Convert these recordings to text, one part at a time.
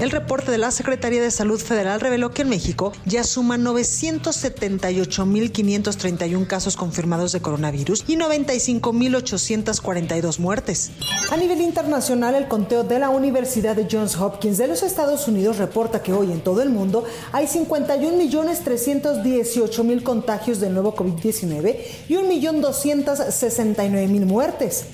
El reporte de la Secretaría de Salud Federal reveló que en México ya suman 978.531 casos confirmados de coronavirus y 95.842 muertes. A nivel internacional, el conteo de la Universidad de Johns Hopkins de los Estados Unidos reporta que hoy en todo el mundo hay 51.318.000 contagios del nuevo COVID-19 y 1.269.000 muertes.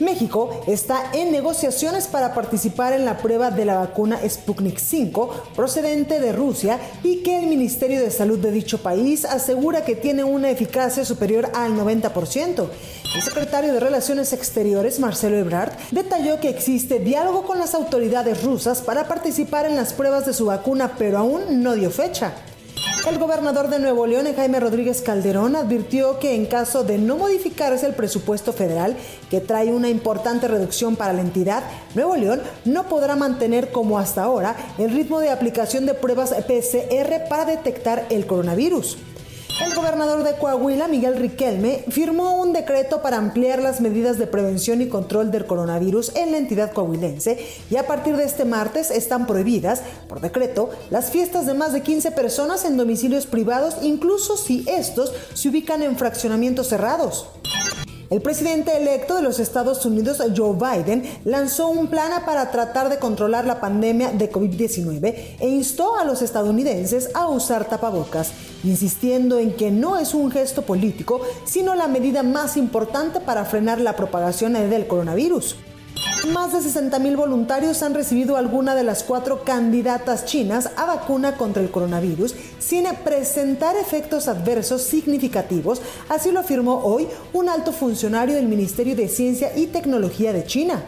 México está en negociaciones para participar en la prueba de la vacuna Sputnik 5 procedente de Rusia y que el Ministerio de Salud de dicho país asegura que tiene una eficacia superior al 90%. El secretario de Relaciones Exteriores, Marcelo Ebrard, detalló que existe diálogo con las autoridades rusas para participar en las pruebas de su vacuna, pero aún no dio fecha. El gobernador de Nuevo León, Jaime Rodríguez Calderón, advirtió que en caso de no modificarse el presupuesto federal, que trae una importante reducción para la entidad, Nuevo León no podrá mantener como hasta ahora el ritmo de aplicación de pruebas PCR para detectar el coronavirus. El gobernador de Coahuila, Miguel Riquelme, firmó un decreto para ampliar las medidas de prevención y control del coronavirus en la entidad coahuilense y a partir de este martes están prohibidas, por decreto, las fiestas de más de 15 personas en domicilios privados, incluso si estos se ubican en fraccionamientos cerrados. El presidente electo de los Estados Unidos, Joe Biden, lanzó un plan para tratar de controlar la pandemia de COVID-19 e instó a los estadounidenses a usar tapabocas, insistiendo en que no es un gesto político, sino la medida más importante para frenar la propagación del coronavirus. Más de 60.000 voluntarios han recibido alguna de las cuatro candidatas chinas a vacuna contra el coronavirus sin presentar efectos adversos significativos, así lo afirmó hoy un alto funcionario del Ministerio de Ciencia y Tecnología de China.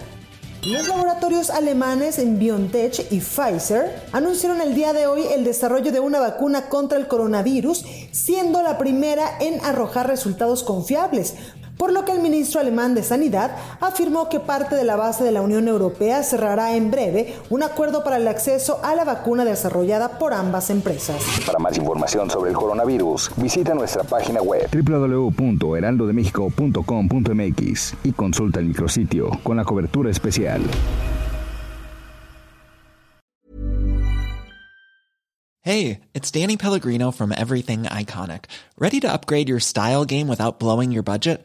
Los laboratorios alemanes en BioNTech y Pfizer anunciaron el día de hoy el desarrollo de una vacuna contra el coronavirus, siendo la primera en arrojar resultados confiables, por lo que el ministro alemán de Sanidad afirmó que parte de la base de la Unión Europea cerrará en breve un acuerdo para el acceso a la vacuna desarrollada por ambas empresas. Para más información sobre el coronavirus, visita nuestra página web www.heraldodemexico.com.mx y consulta el micrositio con la cobertura especial. Hey, it's Danny Pellegrino from Everything Iconic. ¿Ready to upgrade your style game without blowing your budget?